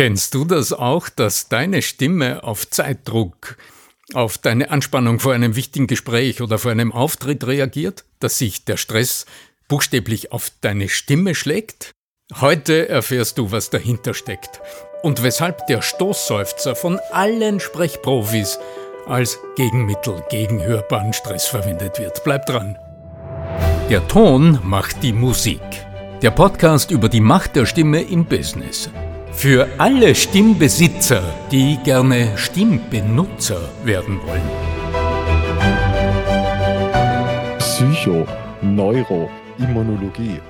Kennst du das auch, dass deine Stimme auf Zeitdruck, auf deine Anspannung vor einem wichtigen Gespräch oder vor einem Auftritt reagiert, dass sich der Stress buchstäblich auf deine Stimme schlägt? Heute erfährst du, was dahinter steckt und weshalb der Stoßseufzer von allen Sprechprofis als Gegenmittel gegen hörbaren Stress verwendet wird. Bleib dran. Der Ton macht die Musik. Der Podcast über die Macht der Stimme im Business. Für alle Stimmbesitzer, die gerne Stimmbenutzer werden wollen. Psycho, Neuro, Immunologie.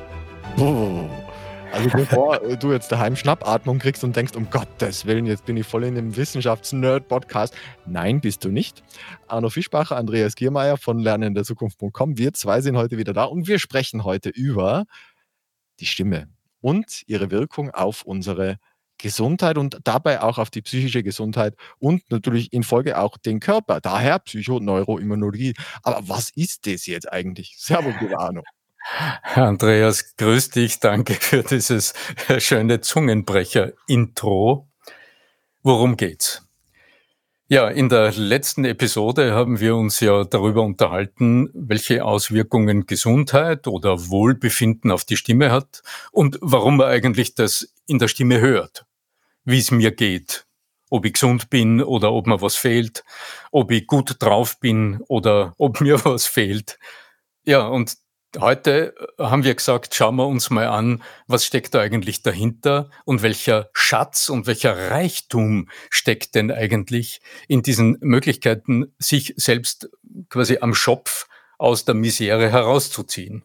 Also bevor du jetzt daheim Schnappatmung kriegst und denkst, um Gottes Willen, jetzt bin ich voll in dem Wissenschafts-Nerd-Podcast. Nein, bist du nicht. Arno Fischbacher, Andreas Giermeier von lernenderzukunft.com. Wir zwei sind heute wieder da und wir sprechen heute über die Stimme und ihre Wirkung auf unsere Gesundheit und dabei auch auf die psychische Gesundheit und natürlich in Folge auch den Körper. Daher Psychoneuroimmunologie. Aber was ist das jetzt eigentlich? Servus, lieber Arno. Andreas, grüß dich. Danke für dieses schöne Zungenbrecher-Intro. Worum geht's? Ja, in der letzten Episode haben wir uns ja darüber unterhalten, welche Auswirkungen Gesundheit oder Wohlbefinden auf die Stimme hat und warum man eigentlich das in der Stimme hört wie es mir geht. Ob ich gesund bin oder ob mir was fehlt, ob ich gut drauf bin oder ob mir was fehlt. Ja, und heute haben wir gesagt, schauen wir uns mal an, was steckt da eigentlich dahinter und welcher Schatz und welcher Reichtum steckt denn eigentlich in diesen Möglichkeiten, sich selbst quasi am Schopf aus der Misere herauszuziehen.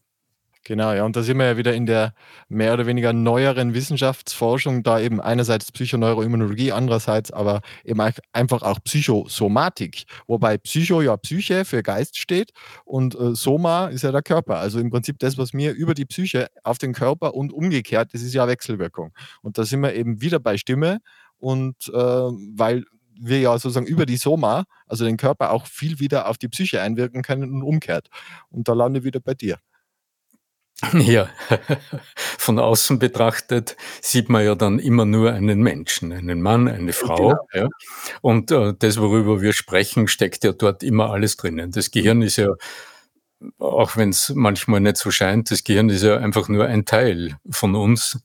Genau, ja, und da sind wir ja wieder in der mehr oder weniger neueren Wissenschaftsforschung, da eben einerseits Psychoneuroimmunologie, andererseits aber eben einfach auch Psychosomatik, wobei Psycho ja Psyche für Geist steht und äh, Soma ist ja der Körper. Also im Prinzip das, was mir über die Psyche auf den Körper und umgekehrt, das ist ja Wechselwirkung. Und da sind wir eben wieder bei Stimme und äh, weil wir ja sozusagen über die Soma, also den Körper, auch viel wieder auf die Psyche einwirken können und umkehrt. Und da lande ich wieder bei dir. Ja, von außen betrachtet sieht man ja dann immer nur einen Menschen, einen Mann, eine Frau. Genau. Ja. Und äh, das, worüber wir sprechen, steckt ja dort immer alles drinnen. Das Gehirn ist ja, auch wenn es manchmal nicht so scheint, das Gehirn ist ja einfach nur ein Teil von uns,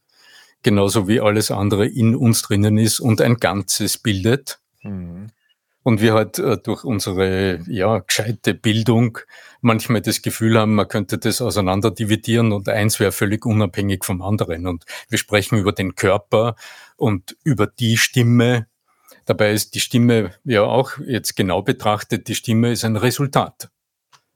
genauso wie alles andere in uns drinnen ist und ein Ganzes bildet. Mhm. Und wir halt äh, durch unsere ja, gescheite Bildung manchmal das Gefühl haben, man könnte das auseinander dividieren und eins wäre völlig unabhängig vom anderen. Und wir sprechen über den Körper und über die Stimme. Dabei ist die Stimme ja auch jetzt genau betrachtet, die Stimme ist ein Resultat.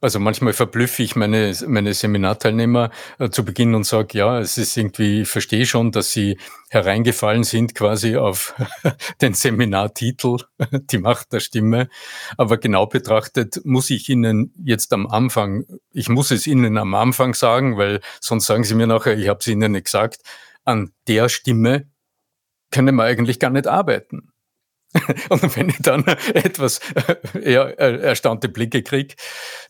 Also manchmal verblüffe ich meine, meine Seminarteilnehmer äh, zu Beginn und sage, ja, es ist irgendwie, ich verstehe schon, dass sie hereingefallen sind quasi auf den Seminartitel, die Macht der Stimme. Aber genau betrachtet muss ich Ihnen jetzt am Anfang, ich muss es Ihnen am Anfang sagen, weil sonst sagen Sie mir nachher, ich habe es Ihnen nicht gesagt, an der Stimme können wir eigentlich gar nicht arbeiten. Und wenn ich dann etwas eher äh, erstaunte Blicke kriege,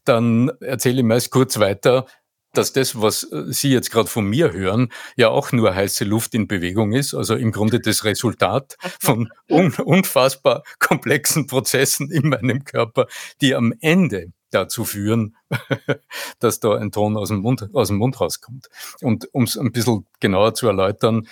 dann erzähle ich meist kurz weiter, dass das, was äh, Sie jetzt gerade von mir hören, ja auch nur heiße Luft in Bewegung ist. Also im Grunde das Resultat von un unfassbar komplexen Prozessen in meinem Körper, die am Ende dazu führen, dass da ein Ton aus dem Mund, aus dem Mund rauskommt. Und um es ein bisschen genauer zu erläutern,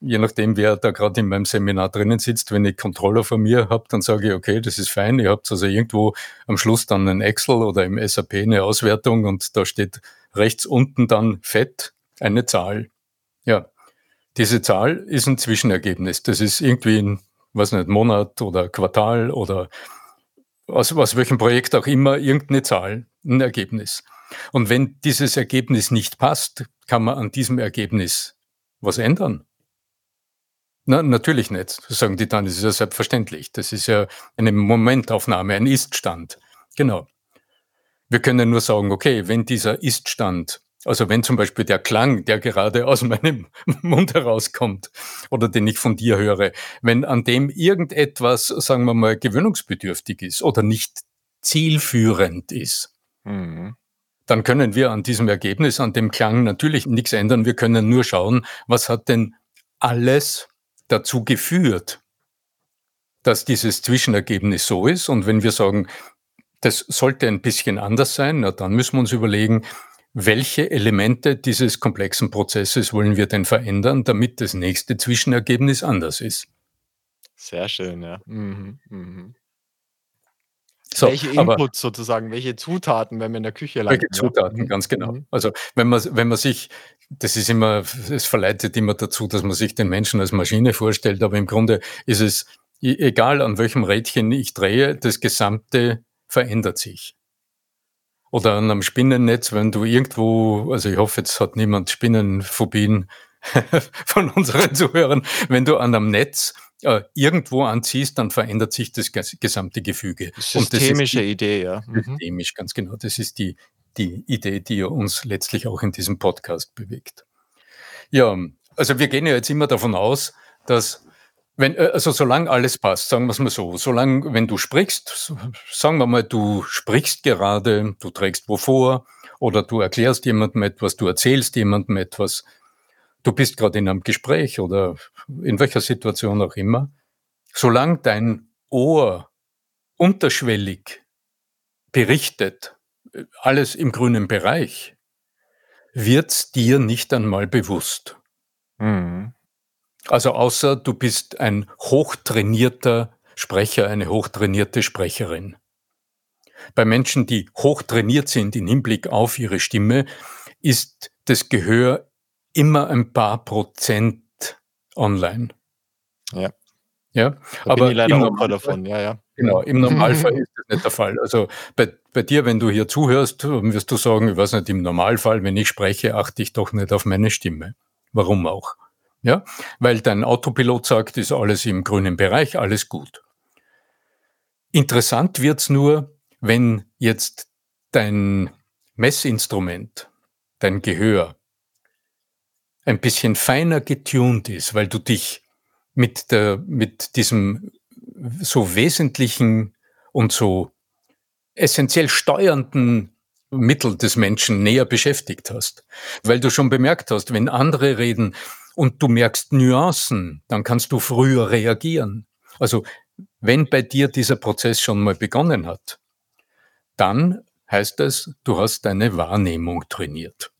je nachdem, wer da gerade in meinem Seminar drinnen sitzt, wenn ich Controller von mir habe, dann sage ich, okay, das ist fein. Ihr habt also irgendwo am Schluss dann ein Excel oder im SAP eine Auswertung und da steht rechts unten dann fett eine Zahl. Ja, diese Zahl ist ein Zwischenergebnis. Das ist irgendwie ein, was nicht, Monat oder Quartal oder aus, aus welchem Projekt auch immer irgendeine Zahl, ein Ergebnis. Und wenn dieses Ergebnis nicht passt, kann man an diesem Ergebnis was ändern. Na, natürlich nicht, sagen die dann. Das ist ja selbstverständlich. Das ist ja eine Momentaufnahme, ein Iststand. Genau. Wir können nur sagen, okay, wenn dieser Iststand, also wenn zum Beispiel der Klang, der gerade aus meinem Mund herauskommt oder den ich von dir höre, wenn an dem irgendetwas, sagen wir mal, gewöhnungsbedürftig ist oder nicht zielführend ist, mhm. dann können wir an diesem Ergebnis, an dem Klang natürlich nichts ändern. Wir können nur schauen, was hat denn alles dazu geführt, dass dieses Zwischenergebnis so ist. Und wenn wir sagen, das sollte ein bisschen anders sein, na, dann müssen wir uns überlegen, welche Elemente dieses komplexen Prozesses wollen wir denn verändern, damit das nächste Zwischenergebnis anders ist. Sehr schön, ja. Mhm, mhm. So, welche Inputs sozusagen, welche Zutaten, wenn wir in der Küche landen? Welche Zutaten, ja? Mhm, ganz genau. Mhm. Also wenn man, wenn man sich, das ist immer, es verleitet immer dazu, dass man sich den Menschen als Maschine vorstellt, aber im Grunde ist es, e, egal an welchem Rädchen ich drehe, das Gesamte verändert sich. Oder an einem Spinnennetz, wenn du irgendwo, also ich hoffe, jetzt hat niemand Spinnenphobien von unseren Zuhörern, wenn du an einem Netz äh, irgendwo anziehst, dann verändert sich das gesamte Gefüge. Systemische die, Idee, ja. Mhm. Systemisch, ganz genau. Das ist die, die Idee, die uns letztlich auch in diesem Podcast bewegt. Ja, also wir gehen ja jetzt immer davon aus, dass wenn, äh, also solange alles passt, sagen wir es mal so, solange, wenn du sprichst, sagen wir mal, du sprichst gerade, du trägst wo vor oder du erklärst jemandem etwas, du erzählst jemandem etwas, du bist gerade in einem Gespräch oder in welcher Situation auch immer, solange dein Ohr unterschwellig berichtet, alles im grünen Bereich, wird's dir nicht einmal bewusst. Mhm. Also außer du bist ein hochtrainierter Sprecher, eine hochtrainierte Sprecherin. Bei Menschen, die hochtrainiert sind im Hinblick auf ihre Stimme, ist das Gehör immer ein paar Prozent online. Ja. Ja, da aber bin ich leider im Opfer davon, ja, ja. Genau, im Normalfall ist das nicht der Fall. Also bei, bei dir, wenn du hier zuhörst, wirst du sagen, ich weiß nicht, im Normalfall, wenn ich spreche, achte ich doch nicht auf meine Stimme. Warum auch? Ja, weil dein Autopilot sagt, ist alles im grünen Bereich, alles gut. Interessant wird's nur, wenn jetzt dein Messinstrument, dein Gehör, ein bisschen feiner getuned ist, weil du dich mit, der, mit diesem so wesentlichen und so essentiell steuernden Mittel des Menschen näher beschäftigt hast. Weil du schon bemerkt hast, wenn andere reden und du merkst Nuancen, dann kannst du früher reagieren. Also wenn bei dir dieser Prozess schon mal begonnen hat, dann heißt es, du hast deine Wahrnehmung trainiert.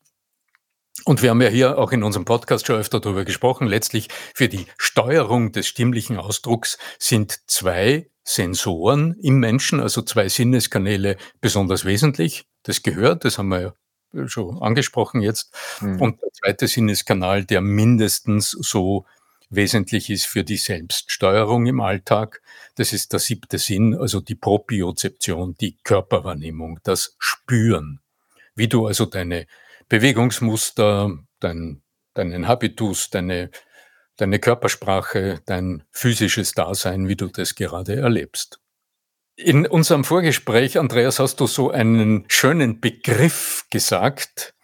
Und wir haben ja hier auch in unserem Podcast schon öfter darüber gesprochen. Letztlich für die Steuerung des stimmlichen Ausdrucks sind zwei Sensoren im Menschen, also zwei Sinneskanäle besonders wesentlich. Das gehört, das haben wir ja schon angesprochen jetzt. Mhm. Und der zweite Sinneskanal, der mindestens so wesentlich ist für die Selbststeuerung im Alltag, das ist der siebte Sinn, also die Propriozeption, die Körperwahrnehmung, das Spüren. Wie du also deine Bewegungsmuster, dein, deinen Habitus, deine, deine Körpersprache, dein physisches Dasein, wie du das gerade erlebst. In unserem Vorgespräch, Andreas, hast du so einen schönen Begriff gesagt.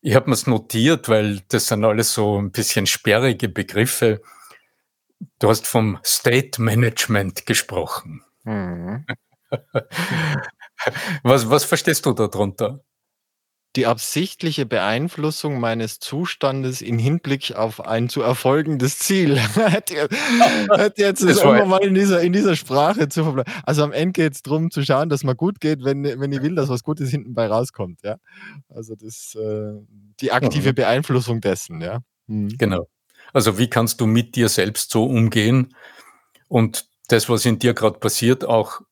Ich habe mir es notiert, weil das sind alles so ein bisschen sperrige Begriffe. Du hast vom State Management gesprochen. Mhm. was, was verstehst du darunter? Die absichtliche Beeinflussung meines Zustandes in Hinblick auf ein zu erfolgendes Ziel. hätte jetzt das immer mal in dieser, in dieser Sprache zu verbleiben. Also am Ende geht es darum zu schauen, dass man gut geht, wenn, wenn ich will, dass was Gutes hinten bei rauskommt. Ja? Also das, äh, die aktive mhm. Beeinflussung dessen. Ja? Mhm. Genau. Also wie kannst du mit dir selbst so umgehen und das, was in dir gerade passiert, auch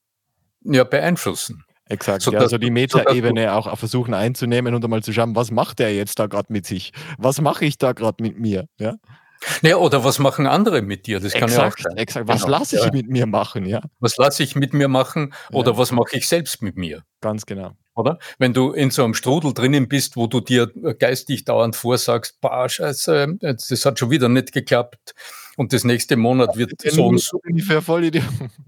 ja, beeinflussen? Exakt, so, ja, also die Metaebene auch versuchen einzunehmen und einmal zu schauen, was macht der jetzt da gerade mit sich? Was mache ich da gerade mit mir? Ja? Ja, oder was machen andere mit dir? Das exakt, kann ja auch sein. Exakt. Was genau. lasse ich ja. mit mir machen? Ja? Was lasse ich mit mir machen oder ja. was mache ich selbst mit mir? Ganz genau. Oder? Wenn du in so einem Strudel drinnen bist, wo du dir geistig dauernd vorsagst, bah, scheiße, das hat schon wieder nicht geklappt und das nächste Monat wird so und so,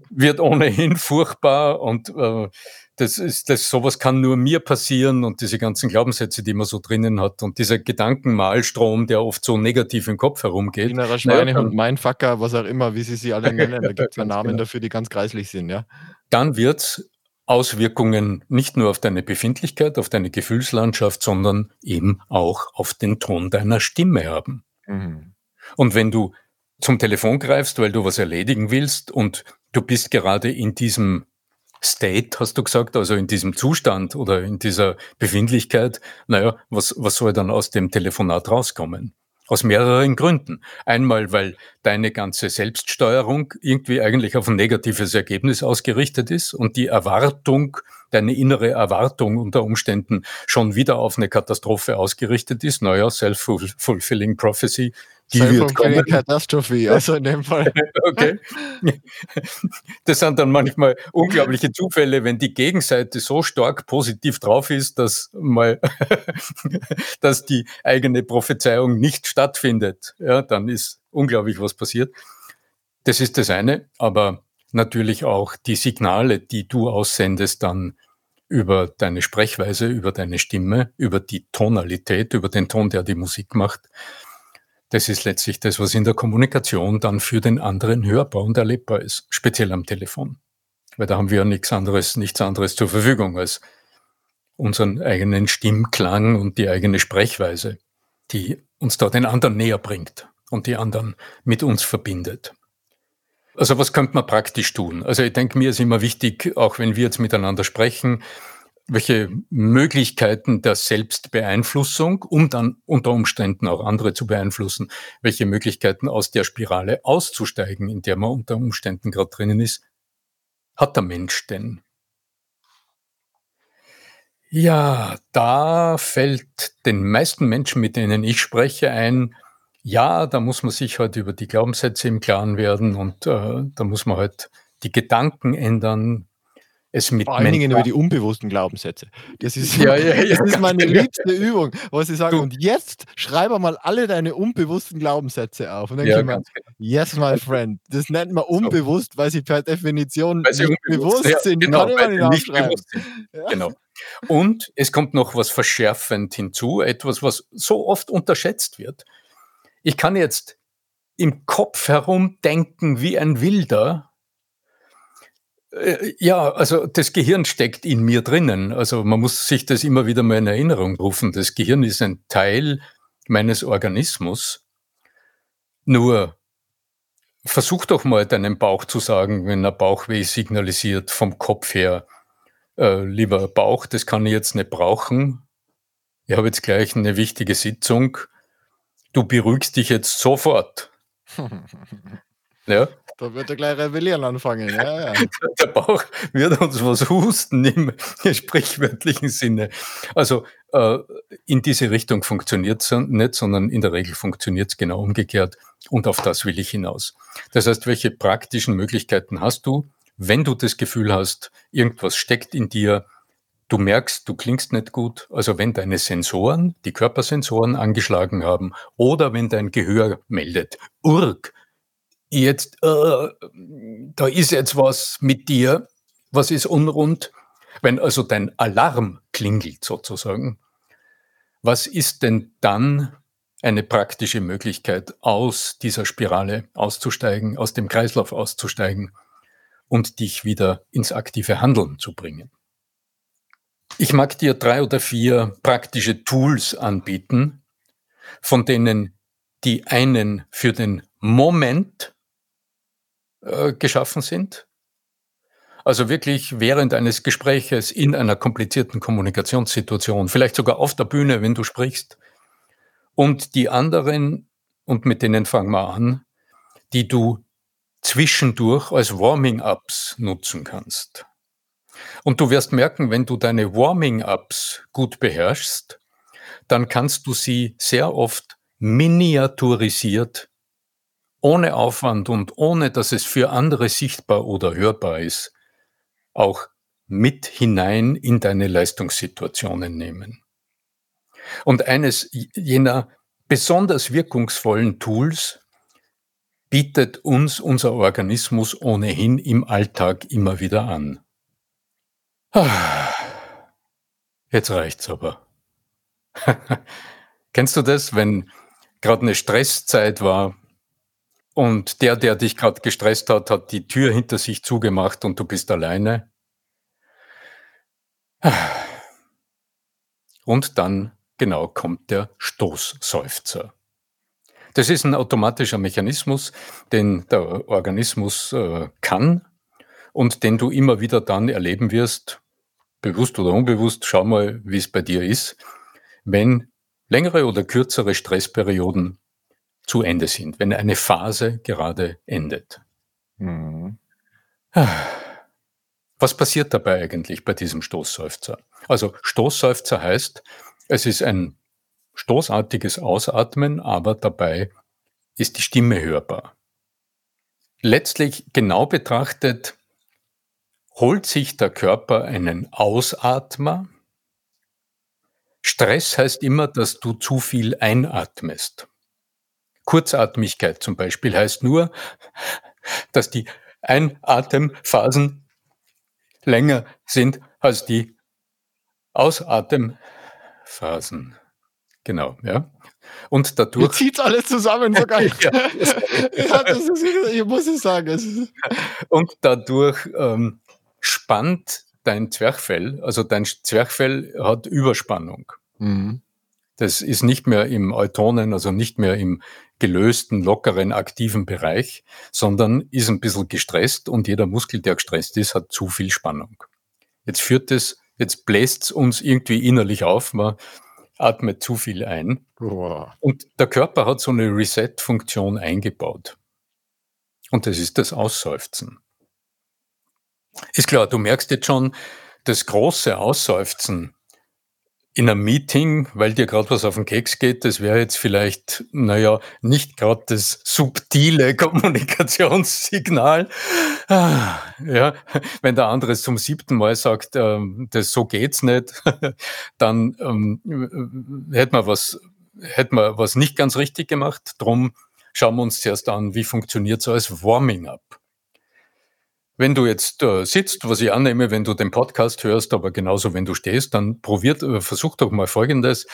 wird ohnehin furchtbar und äh, das ist, das, sowas kann nur mir passieren und diese ganzen Glaubenssätze, die man so drinnen hat und dieser Gedankenmalstrom, der oft so negativ im Kopf herumgeht. Innerer Schweinehund, Mindfucker, was auch immer, wie sie sie alle nennen, da gibt es ja Namen genau. dafür, die ganz greislich sind, ja. Dann wird Auswirkungen nicht nur auf deine Befindlichkeit, auf deine Gefühlslandschaft, sondern eben auch auf den Ton deiner Stimme haben. Mhm. Und wenn du zum Telefon greifst, weil du was erledigen willst und du bist gerade in diesem State, hast du gesagt, also in diesem Zustand oder in dieser Befindlichkeit, naja, was, was soll dann aus dem Telefonat rauskommen? Aus mehreren Gründen. Einmal, weil deine ganze Selbststeuerung irgendwie eigentlich auf ein negatives Ergebnis ausgerichtet ist und die Erwartung, deine innere Erwartung unter Umständen schon wieder auf eine Katastrophe ausgerichtet ist. Naja, self-fulfilling prophecy. Die wird kommen. Katastrophe, also in dem Fall. okay. Das sind dann manchmal unglaubliche Zufälle, wenn die Gegenseite so stark positiv drauf ist, dass mal, dass die eigene Prophezeiung nicht stattfindet. Ja, dann ist unglaublich was passiert. Das ist das eine, aber natürlich auch die Signale, die du aussendest dann über deine Sprechweise, über deine Stimme, über die Tonalität, über den Ton, der die Musik macht. Das ist letztlich das, was in der Kommunikation dann für den anderen hörbar und erlebbar ist, speziell am Telefon. Weil da haben wir ja nichts anderes, nichts anderes zur Verfügung als unseren eigenen Stimmklang und die eigene Sprechweise, die uns da den anderen näher bringt und die anderen mit uns verbindet. Also was könnte man praktisch tun? Also ich denke, mir ist immer wichtig, auch wenn wir jetzt miteinander sprechen, welche Möglichkeiten der Selbstbeeinflussung, um dann unter Umständen auch andere zu beeinflussen, welche Möglichkeiten aus der Spirale auszusteigen, in der man unter Umständen gerade drinnen ist, hat der Mensch denn? Ja, da fällt den meisten Menschen, mit denen ich spreche, ein, ja, da muss man sich halt über die Glaubenssätze im Klaren werden und äh, da muss man halt die Gedanken ändern. Es mit Vor allen Dingen über die unbewussten Glaubenssätze. Das ist, ja, ja, ja, das ist meine liebste Übung, wo sie sagen, du. und jetzt schreibe mal alle deine unbewussten Glaubenssätze auf. Und dann ja, ich mir, genau. yes, my friend. Das nennt man unbewusst, weil sie per Definition weil sie nicht bewusst ja, sind. Genau, kann man nicht bewusst sind. Genau. Und es kommt noch was verschärfend hinzu, etwas, was so oft unterschätzt wird. Ich kann jetzt im Kopf herumdenken wie ein Wilder. Äh, ja, also das Gehirn steckt in mir drinnen. Also man muss sich das immer wieder mal in Erinnerung rufen. Das Gehirn ist ein Teil meines Organismus. Nur versuch doch mal deinem Bauch zu sagen, wenn er Bauchweh signalisiert vom Kopf her, äh, lieber Bauch, das kann ich jetzt nicht brauchen. Ich habe jetzt gleich eine wichtige Sitzung du beruhigst dich jetzt sofort. ja. Da wird er gleich rebellieren anfangen. Ja, ja. Der Bauch wird uns was husten im sprichwörtlichen Sinne. Also äh, in diese Richtung funktioniert es nicht, sondern in der Regel funktioniert es genau umgekehrt. Und auf das will ich hinaus. Das heißt, welche praktischen Möglichkeiten hast du, wenn du das Gefühl hast, irgendwas steckt in dir, Du merkst, du klingst nicht gut. Also wenn deine Sensoren, die Körpersensoren angeschlagen haben oder wenn dein Gehör meldet, Urk, jetzt, äh, da ist jetzt was mit dir, was ist unrund. Wenn also dein Alarm klingelt sozusagen, was ist denn dann eine praktische Möglichkeit, aus dieser Spirale auszusteigen, aus dem Kreislauf auszusteigen und dich wieder ins aktive Handeln zu bringen? Ich mag dir drei oder vier praktische Tools anbieten, von denen die einen für den Moment äh, geschaffen sind. Also wirklich während eines Gespräches in einer komplizierten Kommunikationssituation, vielleicht sogar auf der Bühne, wenn du sprichst. Und die anderen, und mit denen fangen wir an, die du zwischendurch als Warming-ups nutzen kannst. Und du wirst merken, wenn du deine Warming-ups gut beherrschst, dann kannst du sie sehr oft miniaturisiert, ohne Aufwand und ohne dass es für andere sichtbar oder hörbar ist, auch mit hinein in deine Leistungssituationen nehmen. Und eines jener besonders wirkungsvollen Tools bietet uns unser Organismus ohnehin im Alltag immer wieder an. Jetzt reicht's aber. Kennst du das, wenn gerade eine Stresszeit war und der, der dich gerade gestresst hat, hat die Tür hinter sich zugemacht und du bist alleine? Und dann genau kommt der Stoßseufzer. Das ist ein automatischer Mechanismus, den der Organismus, äh, kann und den du immer wieder dann erleben wirst, bewusst oder unbewusst, schau mal, wie es bei dir ist, wenn längere oder kürzere Stressperioden zu Ende sind, wenn eine Phase gerade endet. Mhm. Was passiert dabei eigentlich bei diesem Stoßseufzer? Also Stoßseufzer heißt, es ist ein stoßartiges Ausatmen, aber dabei ist die Stimme hörbar. Letztlich genau betrachtet holt sich der Körper einen Ausatmer. Stress heißt immer, dass du zu viel einatmest. Kurzatmigkeit zum Beispiel heißt nur, dass die Einatemphasen länger sind als die Ausatemphasen. Genau, ja. Und dadurch. Ihr zieht alles zusammen sogar. ja, ja, das ist, ich muss es sagen. Und dadurch ähm, spannt dein Zwerchfell, also dein Zwerchfell hat Überspannung. Mhm. Das ist nicht mehr im Eutonen, also nicht mehr im gelösten, lockeren, aktiven Bereich, sondern ist ein bisschen gestresst und jeder Muskel, der gestresst ist, hat zu viel Spannung. Jetzt führt es, jetzt bläst es uns irgendwie innerlich auf, man atmet zu viel ein. Boah. Und der Körper hat so eine Reset-Funktion eingebaut. Und das ist das Ausseufzen. Ist klar, du merkst jetzt schon, das große Ausseufzen in einem Meeting, weil dir gerade was auf den Keks geht, das wäre jetzt vielleicht, naja, nicht gerade das subtile Kommunikationssignal. Ah, ja, wenn der andere es zum siebten Mal sagt, ähm, das so geht's nicht, dann ähm, hätte man was, hätte man was nicht ganz richtig gemacht. Drum schauen wir uns zuerst an, wie funktioniert so als Warming-up. Wenn du jetzt äh, sitzt, was ich annehme, wenn du den Podcast hörst, aber genauso wenn du stehst, dann probiert, äh, versuch doch mal Folgendes.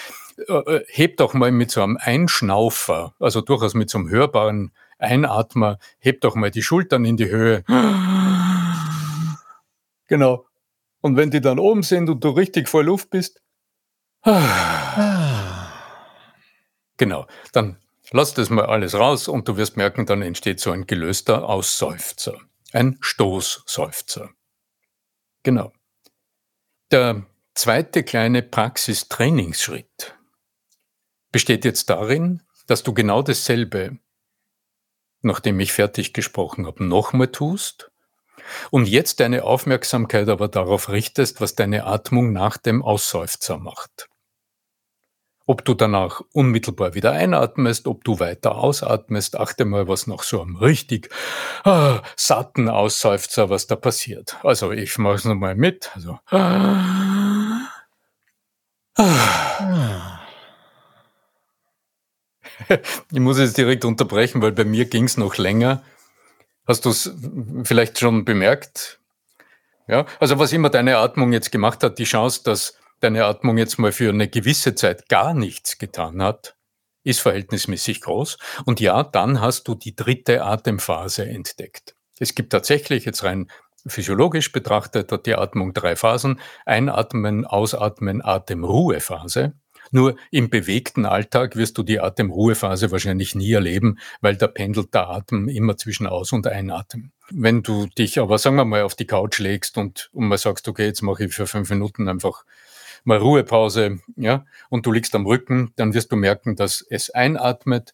Äh, äh, heb doch mal mit so einem Einschnaufer, also durchaus mit so einem hörbaren Einatmer, heb doch mal die Schultern in die Höhe. Genau. Und wenn die dann oben sind und du richtig voll Luft bist, genau, dann lass das mal alles raus und du wirst merken, dann entsteht so ein gelöster Ausseufzer. Ein Stoßseufzer. Genau. Der zweite kleine Praxistrainingsschritt besteht jetzt darin, dass du genau dasselbe, nachdem ich fertig gesprochen habe, nochmal tust und jetzt deine Aufmerksamkeit aber darauf richtest, was deine Atmung nach dem Ausseufzer macht. Ob du danach unmittelbar wieder einatmest, ob du weiter ausatmest, achte mal, was nach so einem richtig ah, satten Ausseufzer, was da passiert. Also ich mache es nochmal mit. Also, ah. Ich muss jetzt direkt unterbrechen, weil bei mir ging es noch länger. Hast du es vielleicht schon bemerkt? Ja, also was immer deine Atmung jetzt gemacht hat, die Chance, dass deine Atmung jetzt mal für eine gewisse Zeit gar nichts getan hat, ist verhältnismäßig groß. Und ja, dann hast du die dritte Atemphase entdeckt. Es gibt tatsächlich jetzt rein physiologisch betrachtet hat die Atmung drei Phasen. Einatmen, Ausatmen, Atemruhephase. Nur im bewegten Alltag wirst du die Atemruhephase wahrscheinlich nie erleben, weil da pendelt der Atem immer zwischen Aus- und Einatmen. Wenn du dich aber, sagen wir mal, auf die Couch legst und, und mal sagst, okay, jetzt mache ich für fünf Minuten einfach mal Ruhepause, ja, und du liegst am Rücken, dann wirst du merken, dass es einatmet,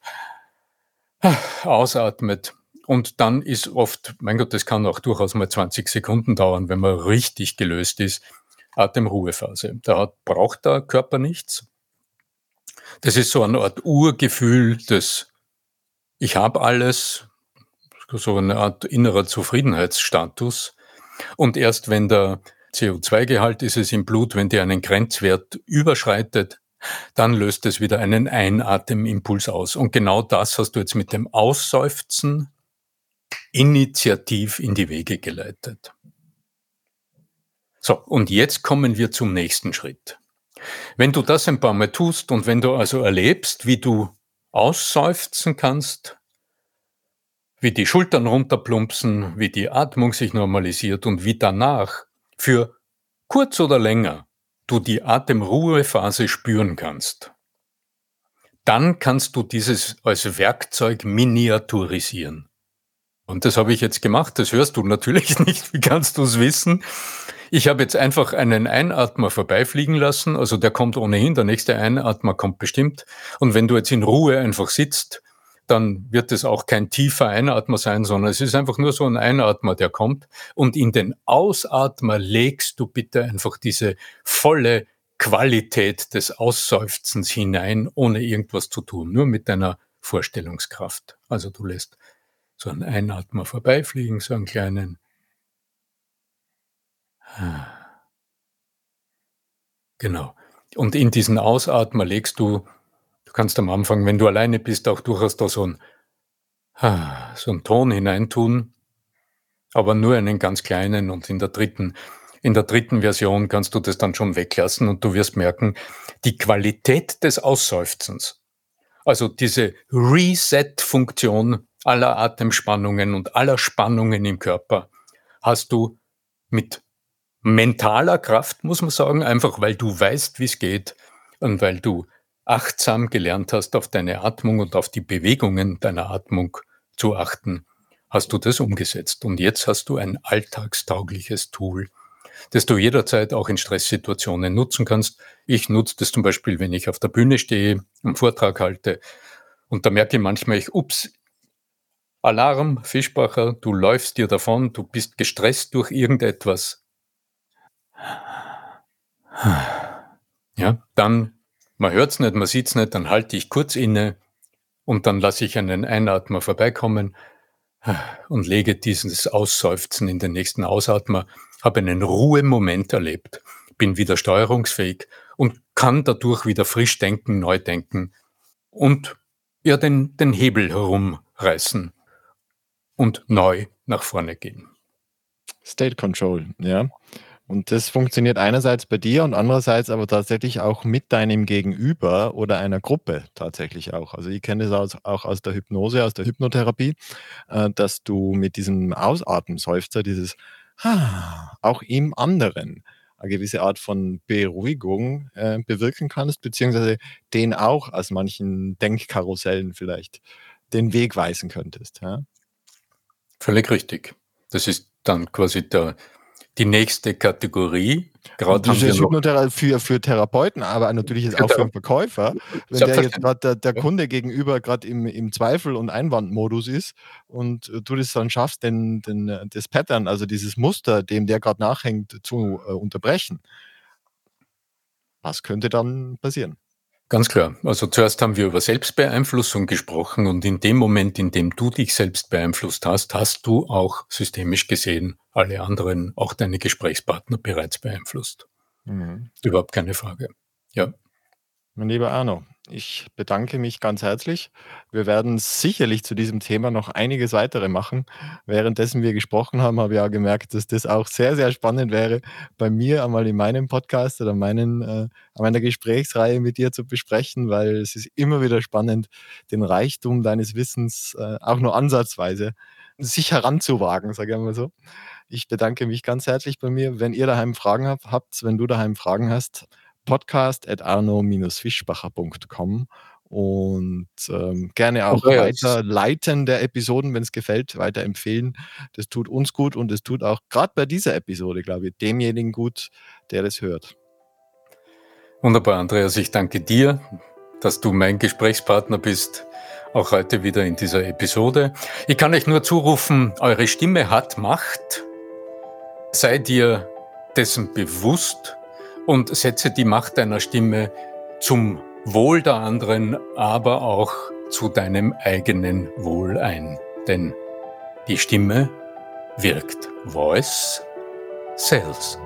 ausatmet. Und dann ist oft, mein Gott, das kann auch durchaus mal 20 Sekunden dauern, wenn man richtig gelöst ist. Atemruhephase. Da hat, braucht der Körper nichts. Das ist so eine Art Urgefühl des Ich habe alles, so eine Art innerer Zufriedenheitsstatus. Und erst wenn der CO2-Gehalt ist es im Blut, wenn der einen Grenzwert überschreitet, dann löst es wieder einen Einatemimpuls aus. Und genau das hast du jetzt mit dem Ausseufzen initiativ in die Wege geleitet. So, und jetzt kommen wir zum nächsten Schritt. Wenn du das ein paar Mal tust und wenn du also erlebst, wie du ausseufzen kannst, wie die Schultern runterplumpsen, wie die Atmung sich normalisiert und wie danach für kurz oder länger du die Atemruhephase spüren kannst, dann kannst du dieses als Werkzeug miniaturisieren. Und das habe ich jetzt gemacht. Das hörst du natürlich nicht. Wie kannst du es wissen? Ich habe jetzt einfach einen Einatmer vorbeifliegen lassen. Also der kommt ohnehin. Der nächste Einatmer kommt bestimmt. Und wenn du jetzt in Ruhe einfach sitzt, dann wird es auch kein tiefer Einatmer sein, sondern es ist einfach nur so ein Einatmer, der kommt. Und in den Ausatmer legst du bitte einfach diese volle Qualität des Ausseufzens hinein, ohne irgendwas zu tun, nur mit deiner Vorstellungskraft. Also du lässt so einen Einatmer vorbeifliegen, so einen kleinen. Genau. Und in diesen Ausatmer legst du kannst am Anfang, wenn du alleine bist, auch durchaus da so ein so einen Ton hineintun, aber nur einen ganz kleinen und in der dritten, in der dritten Version kannst du das dann schon weglassen und du wirst merken, die Qualität des Ausseufzens, also diese Reset-Funktion aller Atemspannungen und aller Spannungen im Körper hast du mit mentaler Kraft, muss man sagen, einfach weil du weißt, wie es geht und weil du achtsam gelernt hast, auf deine Atmung und auf die Bewegungen deiner Atmung zu achten, hast du das umgesetzt. Und jetzt hast du ein alltagstaugliches Tool, das du jederzeit auch in Stresssituationen nutzen kannst. Ich nutze das zum Beispiel, wenn ich auf der Bühne stehe, einen Vortrag halte und da merke ich manchmal, ich, ups, Alarm, Fischbacher, du läufst dir davon, du bist gestresst durch irgendetwas. Ja, dann, man hört's nicht, man sieht's nicht, dann halte ich kurz inne und dann lasse ich einen Einatmer vorbeikommen und lege dieses Ausseufzen in den nächsten Ausatmer, habe einen Ruhemoment erlebt, bin wieder steuerungsfähig und kann dadurch wieder frisch denken, neu denken und ja den, den Hebel herumreißen und neu nach vorne gehen. State Control, ja. Und das funktioniert einerseits bei dir und andererseits aber tatsächlich auch mit deinem Gegenüber oder einer Gruppe tatsächlich auch. Also ich kenne das auch aus der Hypnose, aus der Hypnotherapie, äh, dass du mit diesem Ausatmenseufzer, dieses auch im anderen eine gewisse Art von Beruhigung äh, bewirken kannst, beziehungsweise den auch aus manchen Denkkarussellen vielleicht den Weg weisen könntest. Völlig richtig. Das ist dann quasi der, die nächste Kategorie. Gerade das ist Hypnotherapie für, für Therapeuten, aber natürlich ist auch für einen Verkäufer. Wenn der jetzt gerade der, der, Kunde gegenüber gerade im, im Zweifel- und Einwandmodus ist und du das dann schaffst, den, den, das Pattern, also dieses Muster, dem der gerade nachhängt, zu äh, unterbrechen, was könnte dann passieren? Ganz klar. Also zuerst haben wir über Selbstbeeinflussung gesprochen und in dem Moment, in dem du dich selbst beeinflusst hast, hast du auch systemisch gesehen alle anderen, auch deine Gesprächspartner bereits beeinflusst. Mhm. Überhaupt keine Frage. Ja. Mein lieber Arno, ich bedanke mich ganz herzlich. Wir werden sicherlich zu diesem Thema noch einiges weitere machen. Währenddessen wir gesprochen haben, habe ich auch gemerkt, dass das auch sehr, sehr spannend wäre, bei mir einmal in meinem Podcast oder meinen, äh, meiner Gesprächsreihe mit dir zu besprechen, weil es ist immer wieder spannend, den Reichtum deines Wissens äh, auch nur ansatzweise sich heranzuwagen, sage ich mal so. Ich bedanke mich ganz herzlich bei mir. Wenn ihr daheim Fragen habt, habt wenn du daheim Fragen hast, podcast.arno-fischbacher.com und ähm, gerne auch okay, weiter leiten der Episoden, wenn es gefällt, weiterempfehlen. Das tut uns gut und es tut auch gerade bei dieser Episode, glaube ich, demjenigen gut, der das hört. Wunderbar, Andreas. Ich danke dir, dass du mein Gesprächspartner bist, auch heute wieder in dieser Episode. Ich kann euch nur zurufen, eure Stimme hat Macht. Seid ihr dessen bewusst und setze die Macht deiner Stimme zum Wohl der anderen, aber auch zu deinem eigenen Wohl ein. Denn die Stimme wirkt. Voice sells.